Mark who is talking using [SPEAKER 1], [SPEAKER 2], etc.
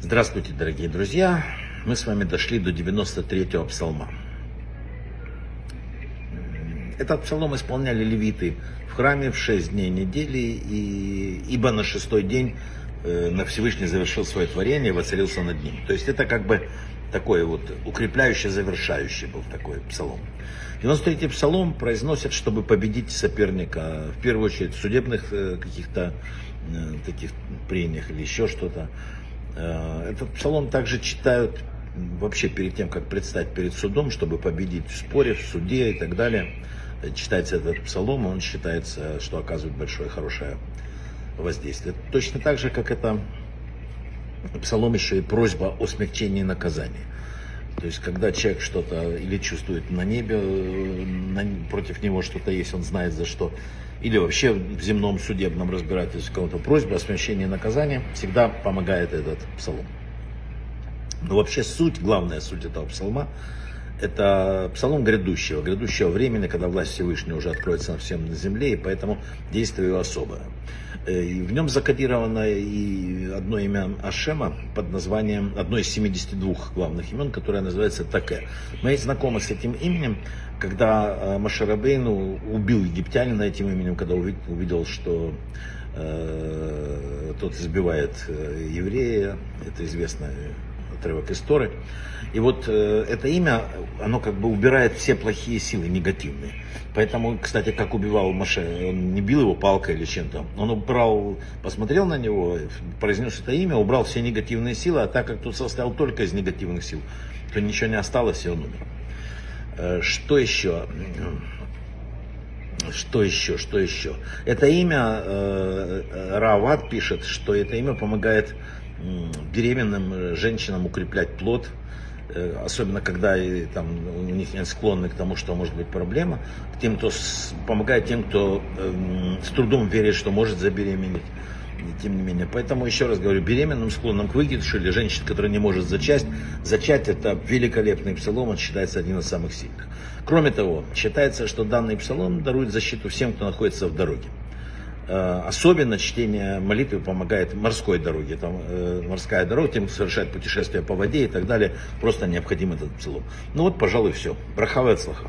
[SPEAKER 1] Здравствуйте, дорогие друзья! Мы с вами дошли до 93-го псалма. Этот псалом исполняли левиты в храме в 6 дней недели, и, ибо на шестой день на Всевышний завершил свое творение воцарился над ним. То есть это как бы такой вот укрепляющий, завершающий был такой псалом. 93-й псалом произносят, чтобы победить соперника, в первую очередь в судебных э, каких-то э, таких прениях или еще что-то. Э, этот псалом также читают вообще перед тем, как предстать перед судом, чтобы победить в споре, в суде и так далее. Читается этот псалом, он считается, что оказывает большое хорошее воздействие. Точно так же, как это псалом еще и просьба о смягчении наказания. То есть, когда человек что-то или чувствует на небе, э, на, против него что-то есть, он знает за что, или вообще в земном судебном разбирательстве кого-то просьба о смягчении наказания, всегда помогает этот псалом. Но вообще суть, главная суть этого псалма, это псалом грядущего, грядущего времени, когда власть Всевышнего уже откроется на всем на земле, и поэтому действие особое. Э, и в нем закодировано и одно имя Ашема под названием, одно из 72 главных имен, которое называется Таке. Мы знакомы с этим именем, когда э, Машарабейну убил египтянина этим именем, когда увидел, что э, тот избивает э, еврея, это известная отрывок истории. И вот э, это имя, оно как бы убирает все плохие силы, негативные. Поэтому, кстати, как убивал Маше, он не бил его палкой или чем-то. Он убрал, посмотрел на него, произнес это имя, убрал все негативные силы, а так как тут состоял только из негативных сил, то ничего не осталось, и он умер. Э, что еще? Что еще, что еще? Это имя, э, Рават пишет, что это имя помогает беременным женщинам укреплять плод, э, особенно когда там, у них нет склонны к тому, что может быть проблема, тем, кто с, помогает тем, кто э, с трудом верит, что может забеременеть. Тем не менее. Поэтому еще раз говорю, беременным склонным к выкидышу или женщине, которая не может зачать, зачать это великолепный псалом, он считается один из самых сильных. Кроме того, считается, что данный псалом дарует защиту всем, кто находится в дороге. Э, особенно чтение молитвы помогает морской дороге, там, э, морская дорога, тем, кто совершает путешествия по воде и так далее, просто необходим этот псалом. Ну вот, пожалуй, все. Брахава от слаха.